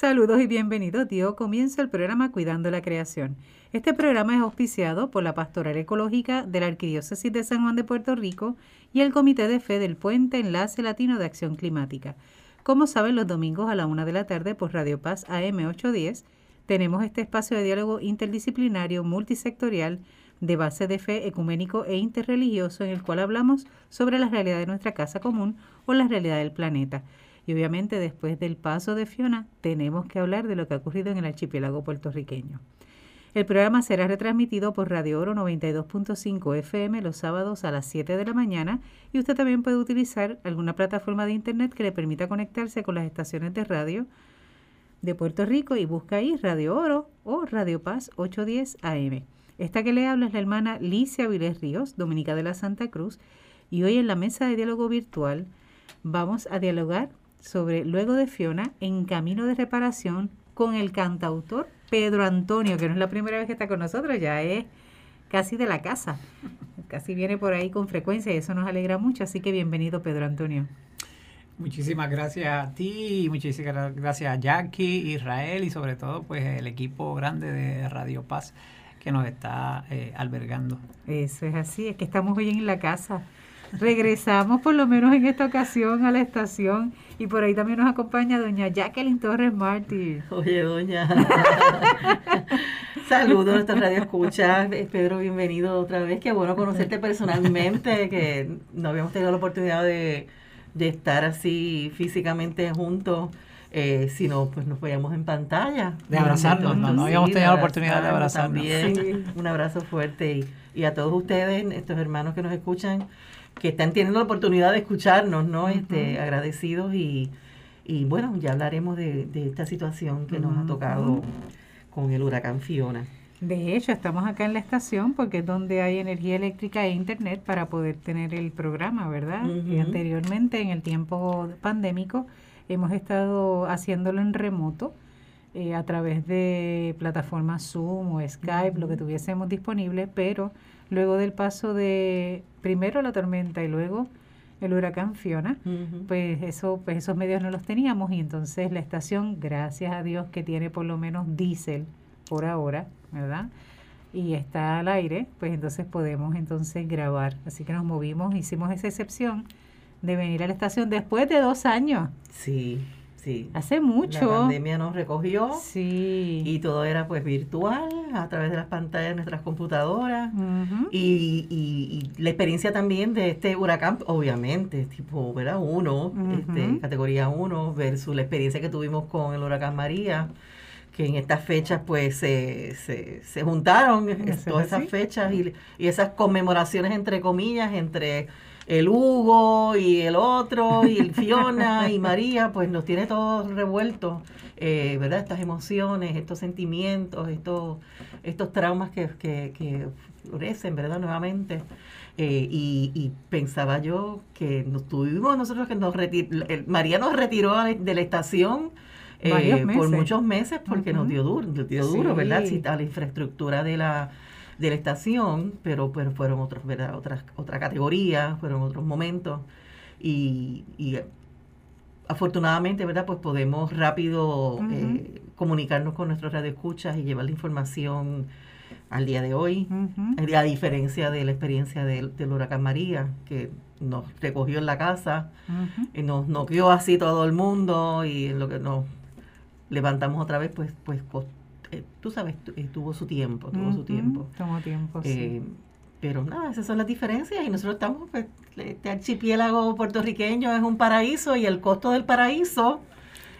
Saludos y bienvenidos. Dio comienzo el programa Cuidando la Creación. Este programa es auspiciado por la Pastoral Ecológica de la Arquidiócesis de San Juan de Puerto Rico y el Comité de Fe del Puente Enlace Latino de Acción Climática. Como saben, los domingos a la una de la tarde por Radio Paz AM 810 tenemos este espacio de diálogo interdisciplinario multisectorial de base de fe ecuménico e interreligioso en el cual hablamos sobre la realidad de nuestra casa común o la realidad del planeta. Y obviamente después del paso de Fiona tenemos que hablar de lo que ha ocurrido en el archipiélago puertorriqueño. El programa será retransmitido por Radio Oro 92.5 FM los sábados a las 7 de la mañana y usted también puede utilizar alguna plataforma de internet que le permita conectarse con las estaciones de radio de Puerto Rico y busca ahí Radio Oro o Radio Paz 810 AM. Esta que le habla es la hermana Licia Vilés Ríos, dominica de la Santa Cruz, y hoy en la mesa de diálogo virtual vamos a dialogar sobre Luego de Fiona en camino de reparación con el cantautor Pedro Antonio, que no es la primera vez que está con nosotros, ya es casi de la casa, casi viene por ahí con frecuencia y eso nos alegra mucho, así que bienvenido Pedro Antonio. Muchísimas gracias a ti, muchísimas gracias a Jackie, Israel y sobre todo pues el equipo grande de Radio Paz que nos está eh, albergando. Eso es así, es que estamos hoy en la casa. Regresamos por lo menos en esta ocasión a la estación y por ahí también nos acompaña doña Jacqueline Torres Martí. Oye, doña. Saludos a nuestra radio escucha. Pedro, bienvenido otra vez. Qué bueno conocerte personalmente, que no habíamos tenido la oportunidad de, estar así físicamente juntos. Eh, sino pues nos veíamos en pantalla. De abrazarnos, no, no habíamos tenido la oportunidad de abrazarnos. También, un abrazo fuerte y, y a todos ustedes, estos hermanos que nos escuchan, que están teniendo la oportunidad de escucharnos, ¿no? este, agradecidos y, y bueno, ya hablaremos de, esta situación que nos ha tocado con el huracán Fiona. De hecho, estamos acá en la estación porque es donde hay energía eléctrica e internet para poder tener el programa, ¿verdad? Y anteriormente, en el tiempo pandémico, hemos estado haciéndolo en remoto eh, a través de plataformas Zoom o Skype, lo que tuviésemos disponible, pero luego del paso de primero la tormenta y luego el huracán Fiona, pues eso, pues esos medios no los teníamos y entonces la estación, gracias a Dios que tiene por lo menos diésel por ahora, ¿verdad? Y está al aire, pues entonces podemos entonces grabar. Así que nos movimos, hicimos esa excepción de venir a la estación después de dos años. Sí. Sí. Hace mucho. La pandemia nos recogió. Sí. Y todo era pues virtual, a través de las pantallas de nuestras computadoras. y, y, la experiencia también de este huracán, obviamente, tipo, ¿verdad? Uno, este, categoría 1, versus la experiencia que tuvimos con el huracán María que en estas fechas pues se, se, se juntaron todas esas fechas y, y esas conmemoraciones entre comillas entre el Hugo y el otro y el Fiona y María, pues nos tiene todos revueltos, eh, ¿verdad? Estas emociones, estos sentimientos, estos, estos traumas que, que, florecen, ¿verdad? Nuevamente. Eh, y, pensaba yo que nos tuvimos nosotros que nos María nos retiró de la estación eh, por muchos meses porque nos dio duro, nos dio duro, ¿verdad? a la infraestructura de la de la estación, pero, pero fueron otros, ¿verdad? Otras, otra categoría, fueron otros momentos. Y, y afortunadamente, ¿verdad? Pues podemos rápido eh, comunicarnos con nuestros radioescuchas y llevar la información al día de hoy, a diferencia de la experiencia del, huracán María, que nos recogió en la casa, y nos noqueó así todo el mundo y en lo que nos levantamos otra vez, pues, pues eh, tú sabes, eh, tuvo su tiempo, tuvo su tiempo. Tomó tiempo, sí. Eh, pero nada, esas son las diferencias y nosotros estamos, pues, este archipiélago puertorriqueño es un paraíso y el costo del paraíso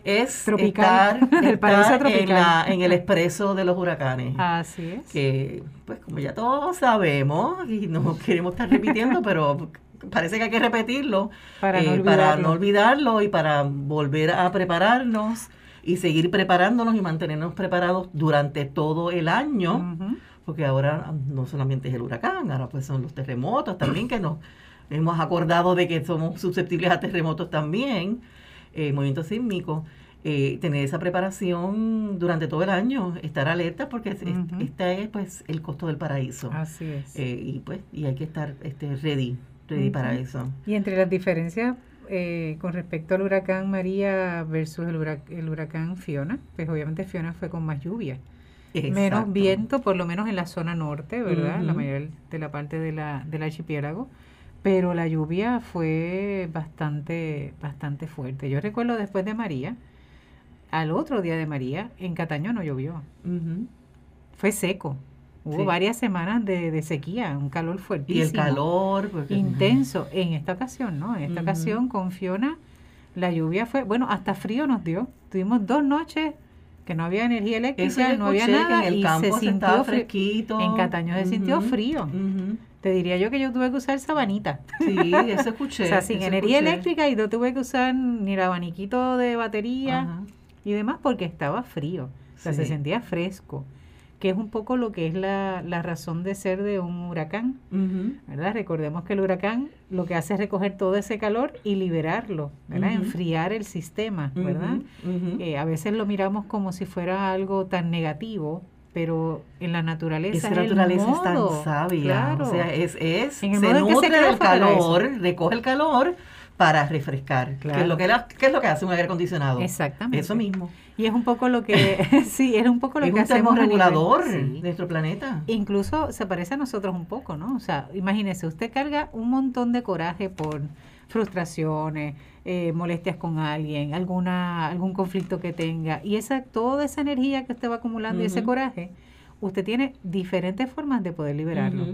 es tropical. estar, el paraíso tropical. En, el expreso de los huracanes. Así es. Que, pues, como ya todos sabemos, y no queremos estar repitiendo, pero parece que hay que repetirlo para, para no olvidarlo y para volver a prepararnos y seguir preparándonos y mantenernos preparados durante todo el año, porque ahora no solamente es el huracán, ahora pues son los terremotos también que nos hemos acordado de que somos susceptibles a terremotos también, eh, movimientos sísmicos. Eh, tener esa preparación durante todo el año, estar alerta porque este es pues el costo del paraíso. Así es. Eh, y pues y hay que estar este ready, ready para eso. Y entre las diferencias eh, con respecto al huracán María versus el, el huracán Fiona, pues obviamente Fiona fue con más lluvia. Menos viento, por lo menos en la zona norte, ¿verdad? La mayor de la parte de la, del archipiélago. Pero la lluvia fue bastante, bastante fuerte. Yo recuerdo después de María, al otro día de María, en Cataño no llovió. Fue seco. Hubo varias semanas de, sequía, un calor fuertísimo. Y el calor. intenso. En esta ocasión, ¿no? En esta ocasión con Fiona, la lluvia fue, bueno, hasta frío nos dio. Tuvimos dos noches que no había energía eléctrica, no había nada en el y campo se sintió fresquito. En Cataño se sintió frío. Te diría yo que yo tuve que usar sabanita. Sí, eso escuché. o sea, sin energía eléctrica y no tuve que usar ni el abaniquito de batería y demás porque estaba frío. O sea, se sentía fresco que es un poco lo que es la, la razón de ser de un huracán, ¿verdad? Recordemos que el huracán lo que hace es recoger todo ese calor y liberarlo, ¿verdad? Enfriar el sistema, ¿verdad? Eh, a veces lo miramos como si fuera algo tan negativo, pero en la naturaleza Esa naturaleza es tan sabia, o sea, es, es se nutre del calor, recoge el calor para refrescar, que, es lo que, es lo que hace un aire acondicionado. Exactamente. Eso mismo. Y es un poco lo que, sí, es un poco lo que un hacemos regulador de nuestro planeta. Incluso se parece a nosotros un poco, ¿no? O sea, imagínese, usted carga un montón de coraje por frustraciones, eh, molestias con alguien, alguna algún conflicto que tenga y esa toda esa energía que usted va acumulando y ese coraje, usted tiene diferentes formas de poder liberarlo.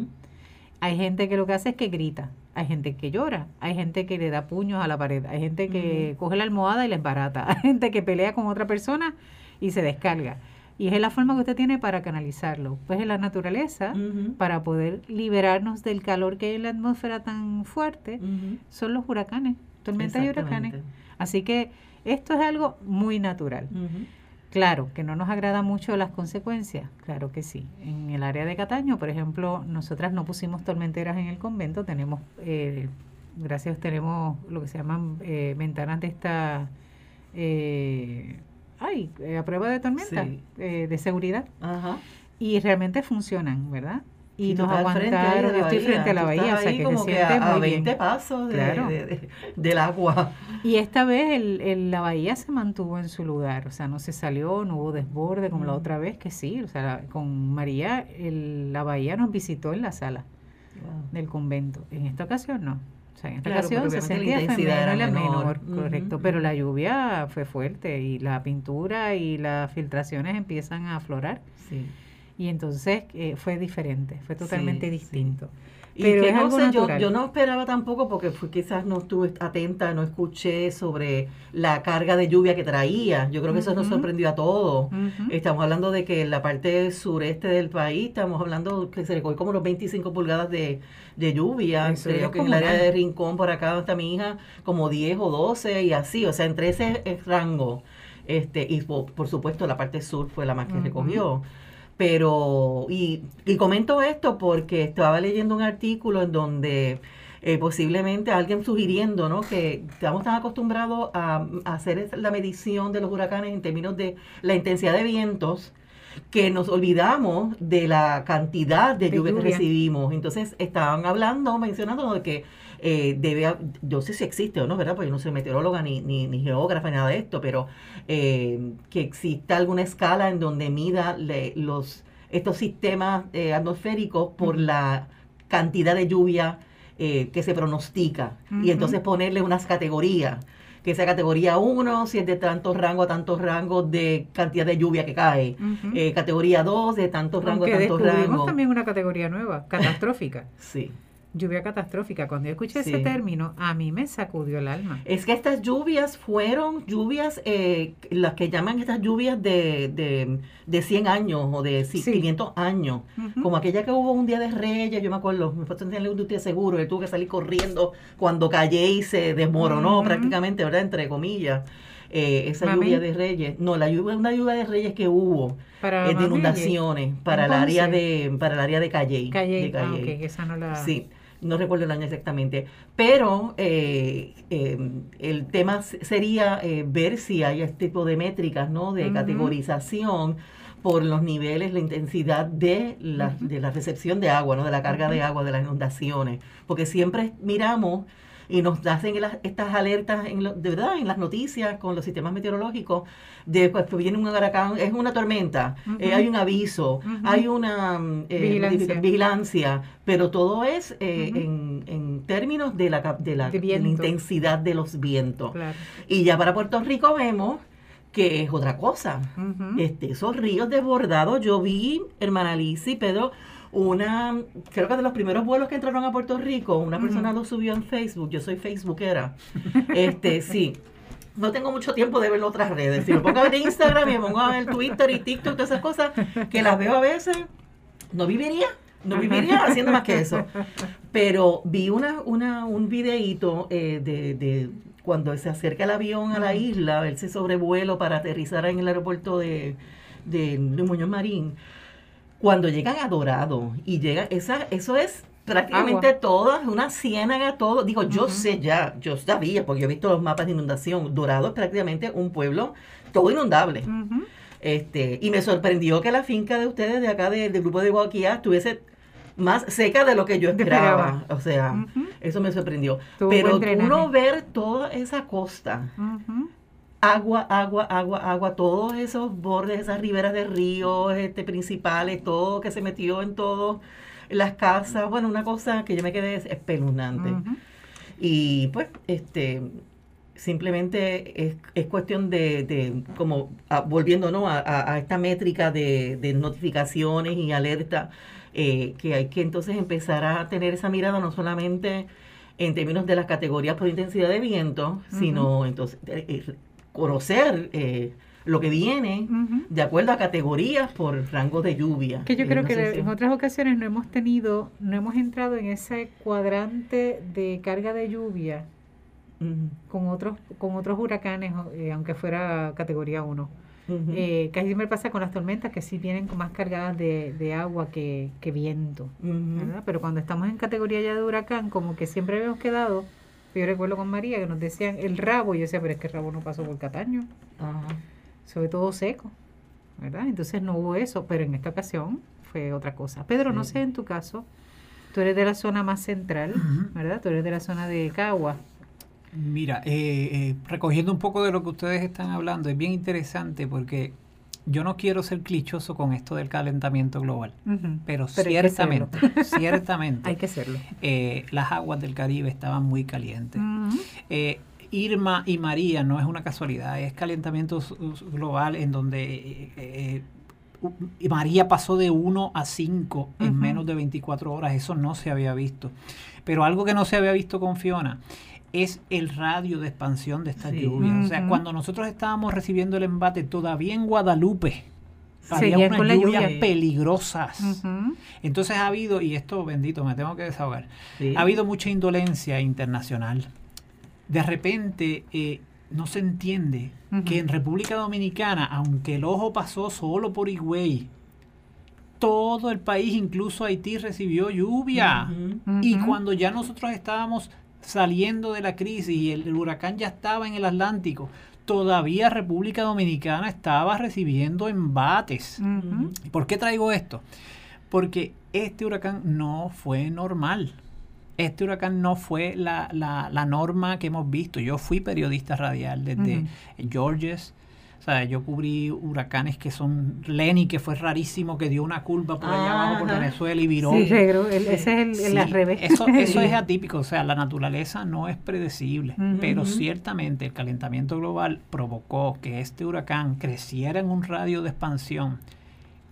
Hay gente que lo que hace es que grita, hay gente que llora, hay gente que le da puños a la pared, hay gente que coge la almohada y la barata, hay gente que pelea con otra persona y se descarga. Y es la forma que usted tiene para canalizarlo. Pues en la naturaleza, para poder liberarnos del calor que hay en la atmósfera tan fuerte, son los huracanes, tormentas y huracanes. Así que esto es algo muy natural. Claro, que no nos agrada mucho las consecuencias, claro que sí. En el área de Cataño, por ejemplo, nosotras no pusimos tormenteras en el convento, tenemos, eh, gracias, tenemos lo que se llaman eh, ventanas de esta, eh, ay, a prueba de tormenta, de seguridad. Y realmente funcionan, ¿verdad? Y nos aguantaron. Yo estoy frente a la bahía, o sea que se siente a, 20 pasos del agua. Y esta vez el, la bahía se mantuvo en su lugar, o sea, no se salió, no hubo desborde como la mm. otra vez, que sí, o sea, con María la bahía nos visitó en la sala del convento. En esta ocasión no. O sea, en esta ocasión se sentía la menor, correcto, pero la lluvia fue fuerte y la pintura y las filtraciones empiezan a aflorar. Sí y entonces eh, fue diferente, fue totalmente distinto. Pero que no sé, yo, yo, no esperaba tampoco porque quizás no estuve atenta, no escuché sobre la carga de lluvia que traía. Yo creo que eso nos sorprendió a todos. Estamos hablando de que en la parte sureste del país, estamos hablando que se recogió como los 25 pulgadas de, lluvia. Creo que en el área de Rincón, por acá está mi hija, como 10 o 12 y así. O sea, entre ese rango. Este, y por, supuesto la parte sur fue la más que recogió. Pero, y, y comento esto porque estaba leyendo un artículo en donde eh, posiblemente alguien sugiriendo ¿no? que estamos tan acostumbrados a, hacer la medición de los huracanes en términos de la intensidad de vientos que nos olvidamos de la cantidad de, lluvia, que recibimos. Entonces estaban hablando, mencionando de que eh, debe, yo sé si existe o no, ¿verdad? Porque yo no soy meteoróloga ni, ni, ni geógrafa ni nada de esto, pero eh, que exista alguna escala en donde mida los estos sistemas eh, atmosféricos por la cantidad de lluvia eh, que se pronostica y entonces ponerle unas categorías que sea categoría 1, si es de tantos rangos a tantos rangos de cantidad de lluvia que cae. categoría 2, de tantos rangos a tantos rangos. también una categoría nueva, catastrófica. sí lluvia catastrófica. Cuando yo escuché ese término, a mí me sacudió el alma. Es que estas lluvias fueron lluvias, eh, las que llaman estas lluvias de, de, de 100 años o de 500 años, como aquella que hubo un día de Reyes, yo me acuerdo, me fue a un día seguro, y tuve que salir corriendo cuando callé y se desmoronó prácticamente, ¿verdad? Entre comillas. Eh, esa lluvia de Reyes, no, la lluvia, una lluvia de Reyes que hubo para eh, de inundaciones para el área de para el área de Calle. Calle, ah, esa no la... Sí, no recuerdo el año exactamente, pero eh, em, el tema sería eh, ver si hay este tipo de métricas, ¿no? De categorización por los niveles, la intensidad de la, de la recepción de agua, ¿no? De la carga de agua, de las inundaciones, porque siempre miramos y nos hacen estas alertas en de verdad en las noticias con los sistemas meteorológicos de pues, viene un huracán, es una tormenta, eh, hay un aviso, hay una eh, vigilancia. pero todo es eh, en, términos de la, de la, intensidad de los vientos. Y ya para Puerto Rico vemos que es otra cosa. este, esos ríos desbordados, yo vi, hermana Liz y Pedro, una, creo que de los primeros vuelos que entraron a Puerto Rico, una persona lo subió en Facebook, yo soy facebookera, este, sí. No tengo mucho tiempo de ver otras redes. Si me pongo a ver Instagram y me pongo a ver Twitter y TikTok, todas esas cosas, que las veo a veces, no viviría no viviría haciendo más que eso. Pero vi una, una, un videíto eh, de, de, cuando se acerca el avión a la isla, ese sobrevuelo para aterrizar en el aeropuerto de, de, de Muñoz Marín cuando llegan a Dorado y llega, esa, eso es prácticamente todo, una ciénaga, todo. Digo, yo sé ya, yo sabía, porque yo he visto los mapas de inundación. Dorado es prácticamente un pueblo todo inundable. este Y me sorprendió que la finca de ustedes de acá del grupo de Guaquía estuviese más seca de lo que yo esperaba. O sea, eso me sorprendió. Pero uno ver toda esa costa agua, agua, agua, agua, todos esos bordes, esas riberas de ríos este, principales, todo que se metió en todas las casas, bueno, una cosa que yo me quedé espeluznante. Y pues, este, simplemente es, es cuestión de, de como a, volviendo a, a, esta métrica de, de notificaciones y alerta, eh, que hay que entonces empezar a tener esa mirada no solamente en términos de las categorías por intensidad de viento, sino entonces eh, eh, conocer eh, lo que viene de acuerdo a categorías por rango de lluvia. Que yo eh, creo que en otras ocasiones no hemos tenido, no hemos entrado en ese cuadrante de carga de lluvia con otros con otros huracanes, eh, aunque fuera categoría 1. casi siempre pasa con las tormentas que sí vienen más cargadas de, agua que, viento, Pero cuando estamos en categoría ya de huracán, como que siempre hemos quedado yo recuerdo con María que nos decían el rabo, y yo decía, pero es que el rabo no pasó por Cataño. Sobre todo seco, ¿verdad? Entonces no hubo eso, pero en esta ocasión fue otra cosa. Pedro, no sé en tu caso, tú eres de la zona más central, ¿verdad? Tú eres de la zona de Cagua. Mira, eh, eh, recogiendo un poco de lo que ustedes están hablando, es bien interesante porque yo no quiero ser clichoso con esto del calentamiento global, pero, ciertamente, ciertamente, hay que hacerlo. Eh, las aguas del Caribe estaban muy calientes. Eh, Irma y María no es una casualidad, es calentamiento global en donde eh, María pasó de 1 a 5 en menos de 24 horas, eso no se había visto. Pero algo que no se había visto con Fiona es el radio de expansión de esta lluvia. O sea, cuando nosotros estábamos recibiendo el embate, todavía en Guadalupe había unas lluvias peligrosas. Entonces ha habido, y esto bendito, me tengo que desahogar, ha habido mucha indolencia internacional. De repente eh, no se entiende que en República Dominicana, aunque el ojo pasó solo por Higüey, todo el país, incluso Haití, recibió lluvia. Y cuando ya nosotros estábamos saliendo de la crisis y el, huracán ya estaba en el Atlántico, todavía República Dominicana estaba recibiendo embates. ¿Por qué traigo esto? Porque este huracán no fue normal. Este huracán no fue la, la, norma que hemos visto. Yo fui periodista radial desde Georges, sea, yo cubrí huracanes que son Lenny, que fue rarísimo, que dio una curva por allá abajo por Venezuela y viró. Sí, ese es el, el, revés. Eso, eso es atípico, o sea, la naturaleza no es predecible, pero ciertamente el calentamiento global provocó que este huracán creciera en un radio de expansión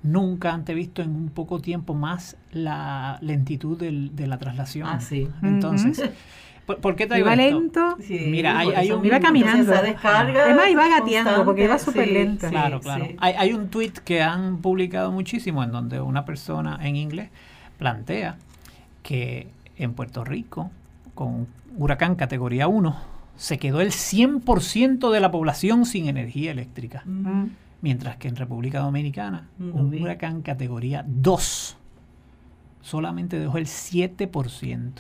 nunca antes visto en un poco tiempo más la lentitud del, de la traslación. Ah, sí. Entonces, ¿Por, qué traigo iba lento. Mira, hay, un, iba caminando. Descarga Además iba gateando porque iba súper lenta. Claro, claro. Hay, hay un tweet que han publicado muchísimo en donde una persona en inglés plantea que en Puerto Rico, con huracán categoría 1, se quedó el 100% de la población sin energía eléctrica. Mientras que en República Dominicana, un huracán categoría 2 solamente dejó el 7%.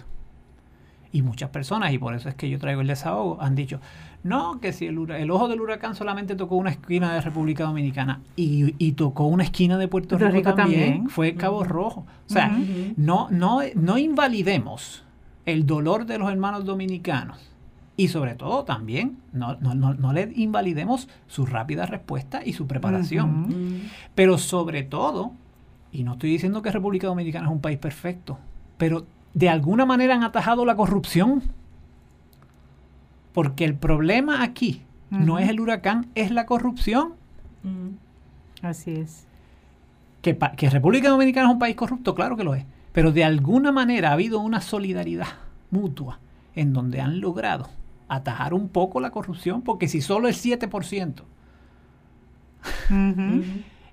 Y muchas personas, y por eso es que yo traigo el desahogo, han dicho, no, que si el, el ojo del huracán solamente tocó una esquina de República Dominicana y, y tocó una esquina de Puerto, Rico, también, fue Cabo Rojo. O sea, no, no, no invalidemos el dolor de los hermanos dominicanos y sobre todo también no, no, no, no le invalidemos su rápida respuesta y su preparación. Pero sobre todo, y no estoy diciendo que República Dominicana es un país perfecto, pero de alguna manera han atajado la corrupción. Porque el problema aquí no es el huracán, es la corrupción. Así es. Que, que República Dominicana es un país corrupto, claro que lo es. Pero de alguna manera ha habido una solidaridad mutua en donde han logrado atajar un poco la corrupción, porque si solo el 7%,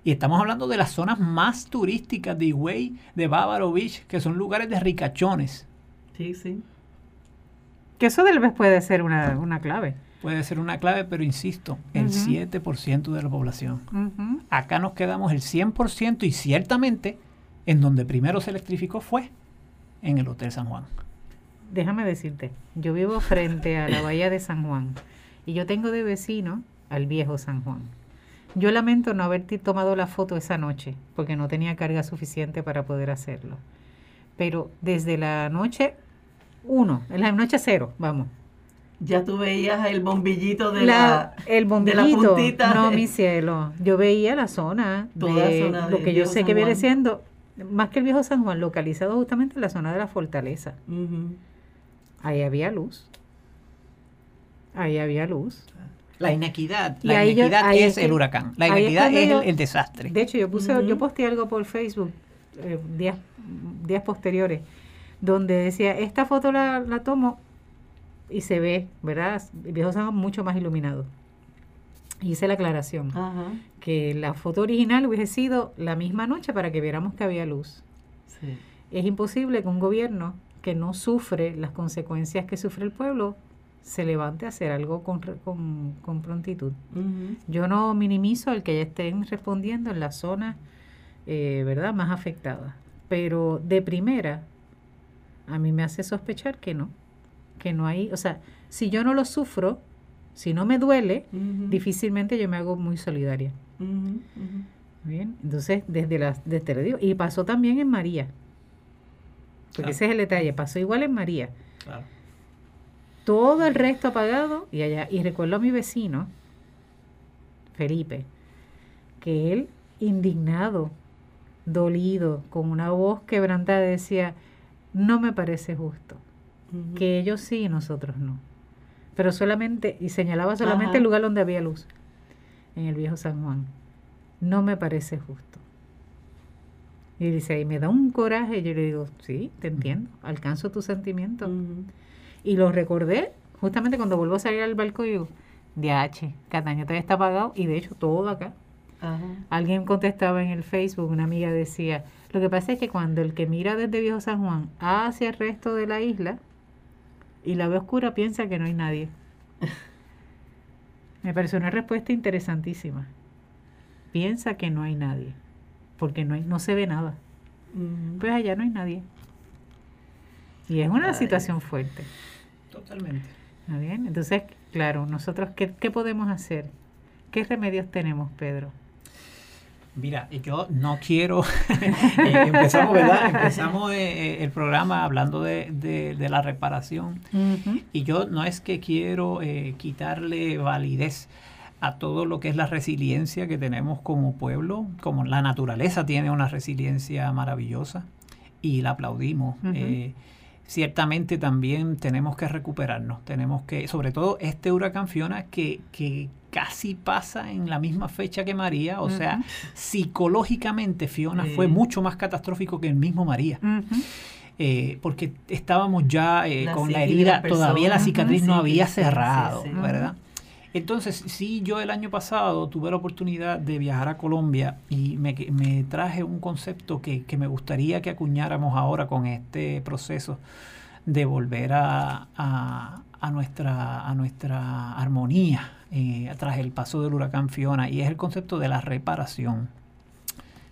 y estamos hablando de las zonas más turísticas de Higüey, de Bávaro Beach, que son lugares de ricachones. Sí, sí. Que eso tal vez puede ser una, una clave. Puede ser una clave, pero insisto, el 7% de la población. Acá nos quedamos el 100% y ciertamente en donde primero se electrificó fue en el Hotel San Juan. Déjame decirte, yo vivo frente a la bahía de San Juan y yo tengo de vecino al viejo San Juan. Yo lamento no haber tomado la foto esa noche porque no tenía carga suficiente para poder hacerlo. Pero desde la noche uno, en la noche cero, vamos. Ya tú veías el bombillito de la, el bombillito, No, mi cielo. Yo veía la zona de lo que yo sé que viene siendo más que el viejo San Juan, localizado justamente en la zona de la fortaleza. Ahí había luz. Ahí había luz. La inequidad, la inequidad es, el huracán, la inequidad es, el, desastre. De hecho, yo puse, yo posteé algo por Facebook eh, días, días posteriores, donde decía, esta foto la, la tomo y se ve, ¿verdad? El viejo San mucho más iluminado hice la aclaración, que la foto original hubiese sido la misma noche para que viéramos que había luz. Es imposible que un gobierno que no sufre las consecuencias que sufre el pueblo se levante a hacer algo con, con, prontitud. Yo no minimizo el que ya estén respondiendo en la zona eh, ¿verdad? más afectada, pero de primera a mí me hace sospechar que no, que no hay, o sea, si yo no lo sufro, si no me duele, difícilmente yo me hago muy solidaria. Bien, entonces desde la, desde digo, y pasó también en María, porque ese es el detalle, pasó igual en María. Todo el resto apagado y allá, y recuerdo a mi vecino, Felipe, que él indignado, dolido, con una voz quebrantada decía, no me parece justo, que ellos sí y nosotros no. Pero solamente, y señalaba solamente el lugar donde había luz, en el viejo San Juan. No me parece justo. Y dice, y me da un coraje, y yo le digo, sí, te entiendo, alcanzo tu sentimiento. Y lo recordé justamente cuando vuelvo a salir al balcón y digo, DH, Cataño todavía está apagado, y de hecho todo acá. Alguien contestaba en el Facebook, una amiga decía, lo que pasa es que cuando el que mira desde Viejo San Juan hacia el resto de la isla, y la ve oscura piensa que no hay nadie. Me pareció una respuesta interesantísima. Piensa que no hay nadie, porque no, hay, no se ve nada. Pues allá no hay nadie. Y es una situación fuerte. Totalmente. ¿Está bien? Entonces, claro, nosotros, ¿qué, ¿qué podemos hacer? ¿Qué remedios tenemos, Pedro? Mira, yo no quiero, eh, empezamos, ¿verdad? Empezamos eh, eh, el programa hablando de, la reparación y yo no es que quiero quitarle validez a todo lo que es la resiliencia que tenemos como pueblo, como la naturaleza tiene una resiliencia maravillosa y la aplaudimos. Ciertamente también tenemos que recuperarnos, tenemos que, sobre todo este huracán Fiona que, que casi pasa en la misma fecha que María, o sea, psicológicamente Fiona fue mucho más catastrófico que el mismo María. Eh, porque estábamos ya eh, con la herida, todavía la cicatriz no había cerrado, ¿verdad? Entonces, sí, yo el año pasado tuve la oportunidad de viajar a Colombia y me, me traje un concepto que, que, me gustaría que acuñáramos ahora con este proceso de volver a, a, a nuestra, a nuestra armonía eh, tras el paso del huracán Fiona y es el concepto de la reparación.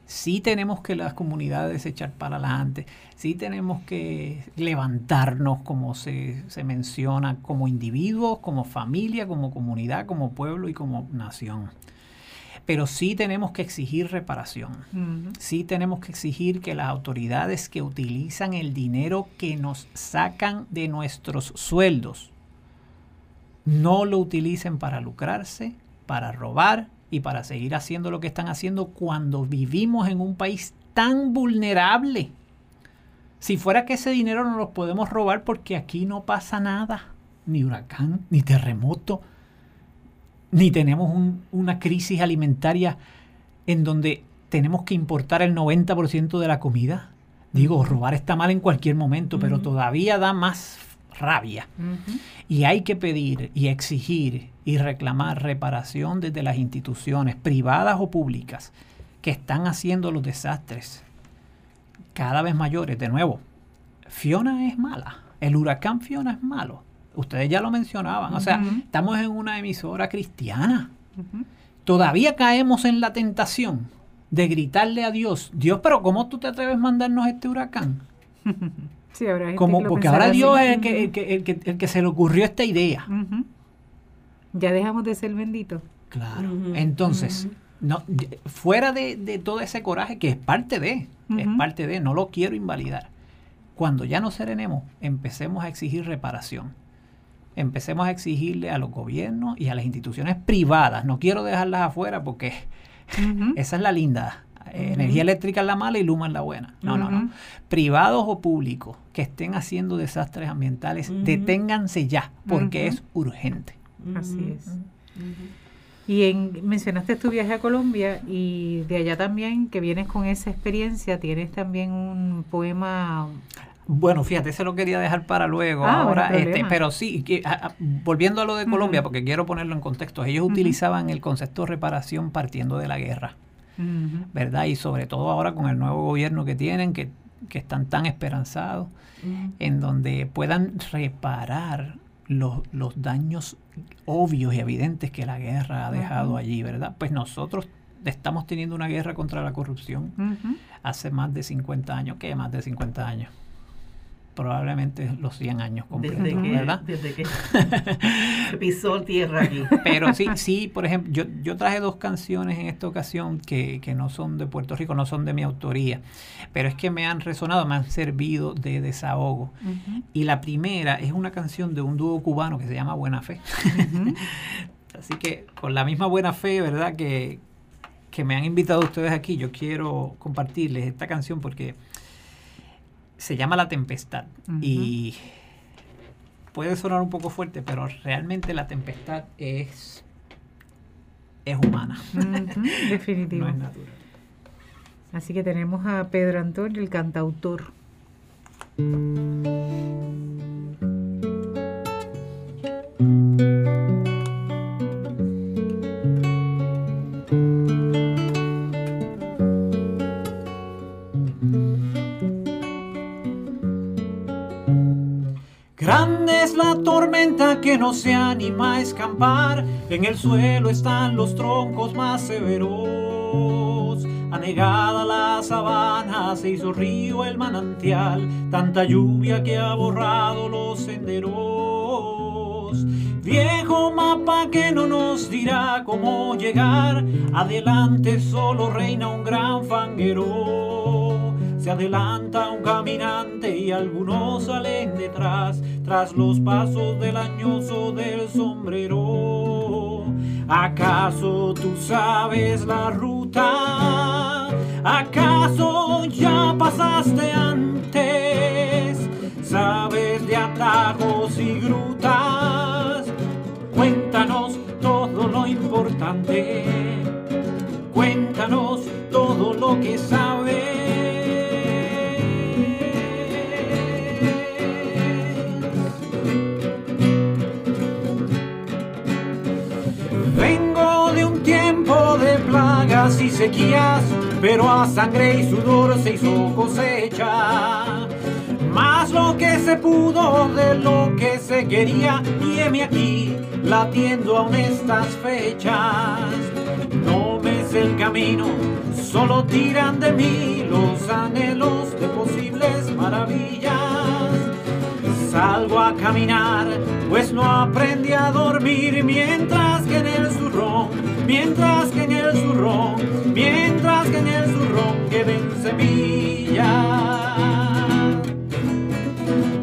Sí tenemos que las comunidades echar para adelante, sí tenemos que levantarnos como se, se menciona, como individuos, como familia, como comunidad, como pueblo y como nación. pero sí tenemos que exigir reparación. Sí tenemos que exigir que las autoridades que utilizan el dinero que nos sacan de nuestros sueldos no lo utilicen para lucrarse, para robar y para seguir haciendo lo que están haciendo cuando vivimos en un país tan vulnerable. Si fuera que ese dinero no lo podemos robar porque aquí no pasa nada, ni huracán, ni terremoto, ni tenemos una crisis alimentaria en donde tenemos que importar el 90% de la comida. Digo, robar está mal en cualquier momento, pero todavía da más rabia. Y hay que pedir y exigir y reclamar reparación desde las instituciones privadas o públicas que están haciendo los desastres cada vez mayores. De nuevo, Fiona es mala. El huracán Fiona es malo. Ustedes ya lo mencionaban. O sea, estamos en una emisora cristiana. Todavía caemos en la tentación de gritarle a Dios, Dios, pero ¿cómo tú te atreves a mandarnos este huracán? Sí, ahora Como, porque ahora Dios es el que, el, que, el, que, se le ocurrió esta idea. Ya dejamos de ser benditos. Claro. Entonces, no, fuera de, de, todo ese coraje, que es parte de, es parte de, no lo quiero invalidar. Cuando ya nos serenemos, empecemos a exigir reparación empecemos a exigirle a los gobiernos y a las instituciones privadas, no quiero dejarlas afuera porque esa es la linda, energía eléctrica es la mala y Luma es la buena. No, no, no. Privados o públicos que estén haciendo desastres ambientales, deténganse ya porque es urgente. Así es. Y en, mencionaste tu viaje a Colombia y de allá también, que vienes con esa experiencia, tienes también un poema bueno, fíjate, se lo quería dejar para luego. Ah, ahora, este, pero sí, volviendo a lo de Colombia, porque quiero ponerlo en contexto, ellos utilizaban el concepto de reparación partiendo de la guerra, ¿verdad? Y sobre todo ahora con el nuevo gobierno que tienen, que, están tan esperanzados, en donde puedan reparar los, los, daños obvios y evidentes que la guerra ha dejado allí, ¿verdad? Pues nosotros estamos teniendo una guerra contra la corrupción hace más de 50 años, ¿qué más de 50 años? Probablemente los 100 años completos, desde que, ¿verdad? Desde que pisó tierra aquí. Pero sí, sí, por ejemplo, yo, yo traje dos canciones en esta ocasión que, que, no son de Puerto Rico, no son de mi autoría, pero es que me han resonado, me han servido de desahogo. Y la primera es una canción de un dúo cubano que se llama Buena Fe. Así que con la misma buena fe, ¿verdad? Que, que me han invitado ustedes aquí, yo quiero compartirles esta canción porque se llama La Tempestad y puede sonar un poco fuerte, pero realmente la tempestad es, es humana. Definitivo. no es natural. Así que tenemos a Pedro Antonio, el cantautor. Que no se anima a escampar. En el suelo están los troncos más severos. Anegada la sabana se hizo río el manantial, tanta lluvia que ha borrado los senderos. Viejo mapa que no nos dirá cómo llegar, adelante solo reina un gran fanguero. Se adelanta un caminante y algunos salen detrás, tras los pasos del añoso del sombrero. ¿Acaso tú sabes la ruta? ¿Acaso ya pasaste antes? ¿Sabes de atajos y grutas? Cuéntanos todo lo importante. Cuéntanos todo lo que sabes. Y sequías, pero a sangre y sudor se hizo cosecha. Más lo que se pudo de lo que se quería, y heme aquí latiendo a honestas fechas. No me es el camino, solo tiran de mí los anhelos de posibles maravillas salgo a caminar, pues no aprendí a dormir mientras que en el zurrón, mientras que en el zurrón, mientras que en el zurrón queden semillas.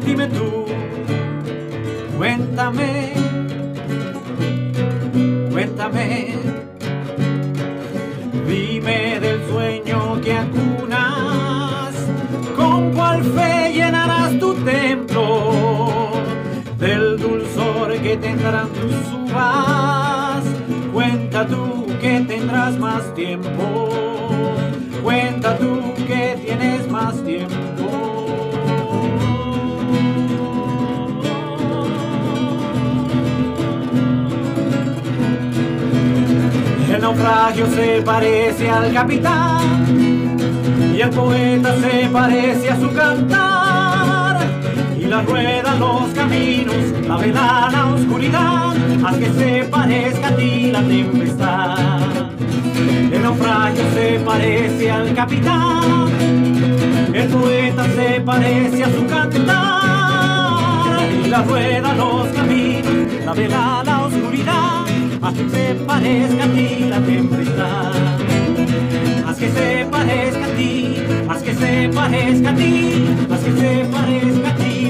Dime tú, cuéntame, cuéntame, dime del sueño que acunas, templo, del dulzor que tendrán tus uvas, cuenta tú que tendrás más tiempo, cuenta tú que tienes más tiempo. El naufragio se parece al capitán y el poeta se parece a su cantar. Y la rueda los caminos, la vela la oscuridad, haz que se parezca a ti la tempestad. El naufragio se parece al capitán, el poeta se parece a su cantar. Y la rueda los caminos, la vela la oscuridad, haz que se parezca a ti la tempestad. Haz que se parezca a ti, haz que se parezca a ti, haz que se parezca a ti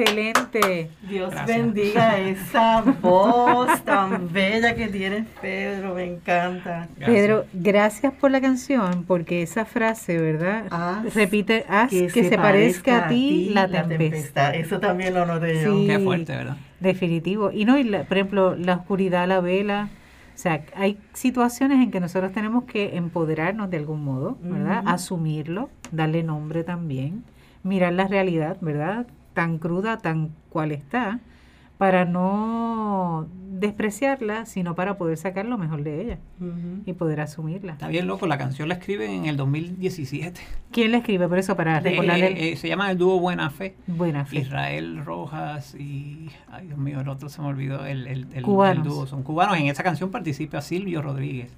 Excelente. Dios Gracias. bendiga esa voz tan bella que tienes, Pedro. Me encanta. Gracias. Pedro, gracias por la canción, porque esa frase, ¿verdad? Haz Repite, haz que, se, parezca a ti la tempestad. Eso también lo noté yo. Sí. Qué fuerte, ¿verdad? Definitivo. Y no, y la- por ejemplo, la oscuridad, la vela. O sea, hay situaciones en que nosotros tenemos que empoderarnos de algún modo, ¿verdad? Asumirlo, darle nombre también, mirar la realidad, ¿verdad? Tan cruda, tan cual está, para no despreciarla, sino para poder sacar lo mejor de ella y poder asumirla. Está bien loco, la canción la escriben en el 2017. ¿Quién la escribe? Por eso, para Eh, recordarle eh, eh, se llama el dúo Buena Fe. buena fe. Israel Rojas y, ay Dios mío, el otro se me olvidó, el, el, el- Cubanos. el dúo, son cubanos. En esa canción participa Silvio Rodríguez,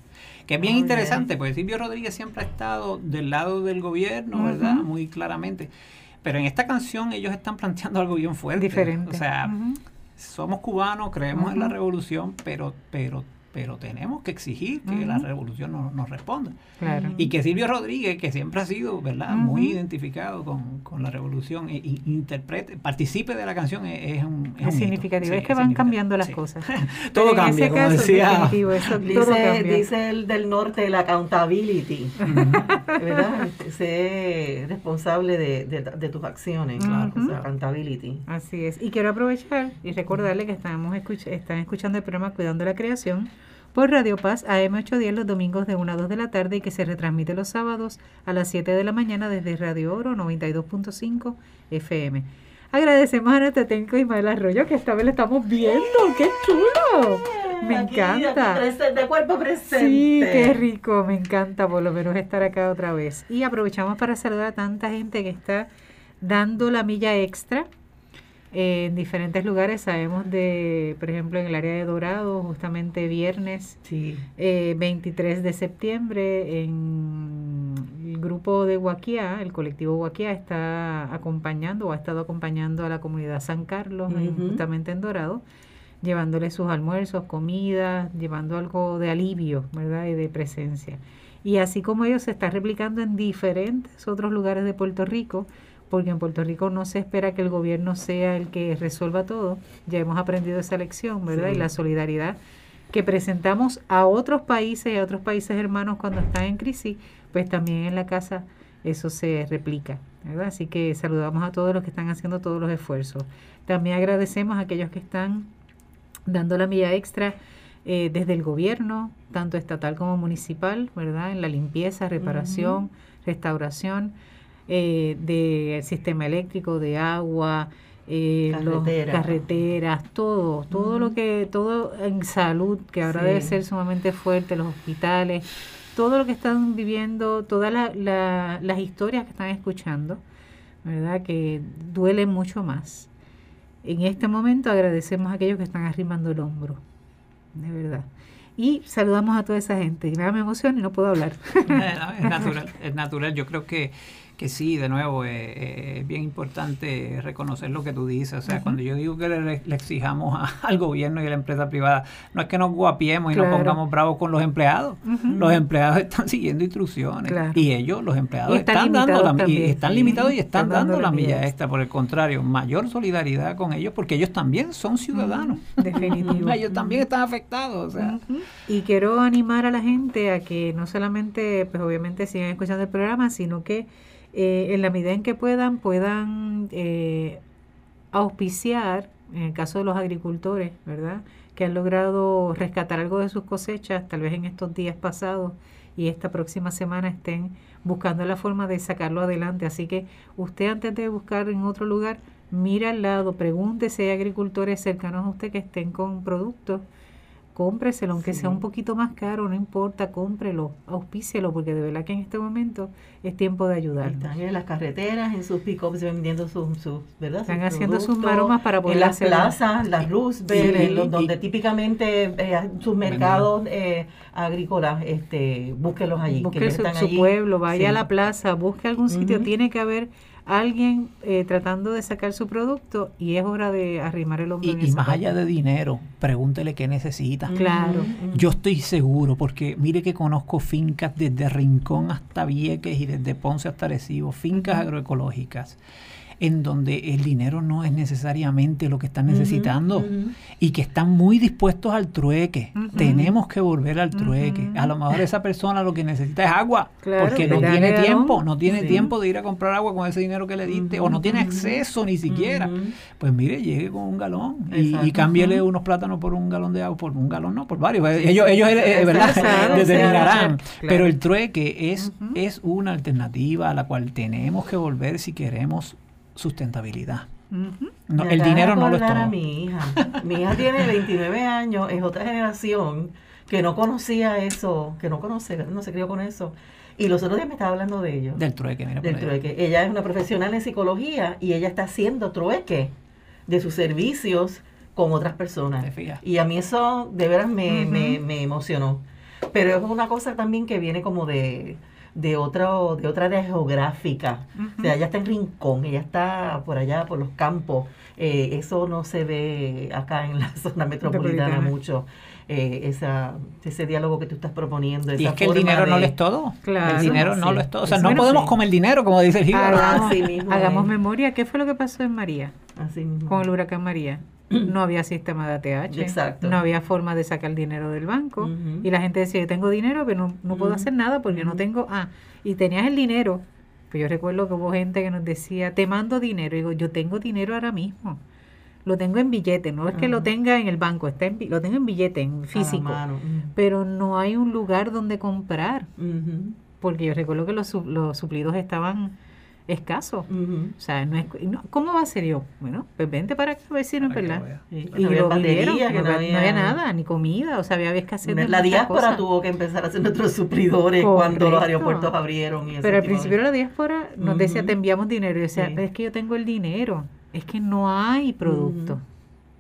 que es bien interesante, porque Silvio Rodríguez siempre ha estado del lado del gobierno, ¿verdad? Muy claramente. Pero en esta canción ellos están planteando algo bien fuerte. Diferente. O sea, somos cubanos, creemos en la revolución, pero, pero, pero tenemos que exigir que la revolución nos, nos responda. Claro. Y que Silvio Rodríguez, que siempre ha sido, ¿verdad?, muy identificado con, con la revolución, e, interprete, participe de la canción, es, es un, es Es un hito. significativo. Sí, es que van cambiando las Sí. cosas. Todo cambia, ese como caso, decía. eso, todo Dice, cambia. dice el del norte la accountability, ¿verdad? Sé responsable de, de- de tus acciones, Claro. O sea, accountability. Así es. Y quiero aprovechar y recordarle que estamos escuch- están escuchando el programa Cuidando la Creación por Radio Paz AM810 los domingos de 1 a 2 de la tarde y que se retransmite los sábados a las 7 de la mañana desde Radio Oro 92.5 FM. Agradecemos a nuestro técnico Ismael Arroyo que esta vez lo estamos viendo. ¡Qué chulo! Me Aquí, encanta. aquí presente, cuerpo presente. Sí, qué rico, me encanta por lo menos estar acá otra vez. Y aprovechamos para saludar a tanta gente que está dando la milla extra en diferentes lugares. Sabemos de, por ejemplo, en el área de Dorado, justamente viernes Sí. eh, 23 de septiembre, en el grupo de Guaquía, el colectivo Guaquía está acompañando o ha estado acompañando a la comunidad San Carlos, justamente en Dorado, llevándole sus almuerzos, comidas, llevando algo de alivio, ¿verdad? Y de presencia. Y así como ellos se está replicando en diferentes otros lugares de Puerto Rico, porque en Puerto Rico no se espera que el gobierno sea el que resuelva todo, ya hemos aprendido esa lección, ¿verdad? Sí. Y la solidaridad que presentamos a otros países y a otros países hermanos cuando están en crisis, pues también en la casa eso se replica, ¿verdad? Así que saludamos a todos los que están haciendo todos los esfuerzos. También agradecemos a aquellos que están dando la milla extra eh, desde el gobierno, tanto estatal como municipal, ¿verdad? En la limpieza, reparación, restauración eh, del sistema eléctrico, de agua, eh, carreteras, todo, todo lo que, todo en salud, que ahora debe ser sumamente fuerte, los hospitales, todo lo que están viviendo, todas las historias que están escuchando, ¿verdad? Que duele mucho más. En este momento agradecemos a aquellos que están arrimando el hombro, de verdad. Y saludamos a toda esa gente. Y me da emoción y no puedo hablar. es natural, es natural. Yo creo que que sí, de nuevo, eh, eh, es bien importante reconocer lo que tú dices. O sea, cuando yo digo que le, exijamos al gobierno y a la empresa privada, no es que nos guapiemos y nos pongamos bravos con los empleados. Los empleados están siguiendo instrucciones y ellos, los empleados, están, dando la, están limitados y están, dando, la milla extra. Por el contrario, mayor solidaridad con ellos porque ellos también son ciudadanos. Definitivamente. ellos también están afectados. O sea. Y quiero animar a la gente a que no solamente, pues obviamente sigan escuchando el programa, sino que eh, en la medida en que puedan, puedan eh, auspiciar, en el caso de los agricultores, ¿verdad? Que han logrado rescatar algo de sus cosechas, tal vez en estos días pasados y esta próxima semana estén buscando la forma de sacarlo adelante. Así que usted antes de buscar en otro lugar, mira al lado, pregúntese hay agricultores cercanos a usted que estén con productos cómpreselo, aunque sea un poquito más caro, no importa, cómprelo, auspícielo, porque de verdad que en este momento es tiempo de ayudar. Están en las carreteras, en sus pick-ups vendiendo sus, sus ¿verdad? Están haciendo sus maromas para poder En las plazas, las Roosevelt, donde típicamente eh, sus mercados eh, agrícolas, este, búsquelos allí. Busque su, pueblo, vaya a la plaza, busque algún sitio, tiene que haber alguien eh, tratando de sacar su producto y es hora de arrimar el hombro. Y, más allá de dinero, pregúntele qué necesita. Claro. Yo estoy seguro, porque mire que conozco fincas desde Rincón hasta Vieques y desde Ponce hasta Recibo, fincas agroecológicas en donde el dinero no es necesariamente lo que están necesitando y que están muy dispuestos al trueque. Tenemos que volver al trueque. A lo mejor esa persona lo que necesita es agua, porque no tiene tiempo, no tiene tiempo de ir a comprar agua con ese dinero que le diste o no tiene acceso ni siquiera. Pues mire, llegue con un galón y, cámbiele unos plátanos por un galón de agua, por un galón no, por varios. Ellos, ellos eh, ¿verdad? determinarán. Pero el trueque es, es una alternativa a la cual tenemos que volver si queremos sustentabilidad. el dinero no lo es todo. mi hija. Mi hija tiene 29 años, es otra generación que no conocía eso, que no conoce, no se crió con eso. Y los otros días me estaba hablando de ello. Del trueque, mira. Del trueque. Ella es una profesional en psicología y ella está haciendo trueque de sus servicios con otras personas. Y a mí eso de veras me, me emocionó. Pero es una cosa también que viene como de, de, otro, de otra área geográfica. O sea, ella está en Rincón, ella está por allá, por los campos. Eh, eso no se ve acá en la zona metropolitana mucho. Eh, esa, ese diálogo que tú estás proponiendo. y es que el dinero no lo es todo. Claro, el dinero no lo es todo. O sea, no podemos comer dinero, como dice el Hagamos memoria. ¿Qué fue lo que pasó en María? Así Con el huracán María no había sistema de ATH, no había forma de sacar dinero del banco y la gente decía, tengo dinero, pero no, puedo hacer nada porque no tengo, ah, y tenías el dinero. Pues yo recuerdo que hubo gente que nos decía, te mando dinero. Y digo, yo tengo dinero ahora mismo. Lo tengo en billete, no es que lo tenga en el banco, está en, lo tengo en billete, en físico. Pero no hay un lugar donde comprar. Porque yo recuerdo que los, los suplidos estaban escaso. O sea, no es, ¿cómo va a ser yo? Bueno, pues vente para acá, vecino, ¿verdad? Y, no, había no, había, nada, ni comida, o sea, había escasez de La diáspora tuvo que empezar a ser nuestros suplidores cuando los aeropuertos abrieron. Y Pero al principio la diáspora nos decía, te enviamos dinero. Y yo decía, es que yo tengo el dinero, es que no hay producto.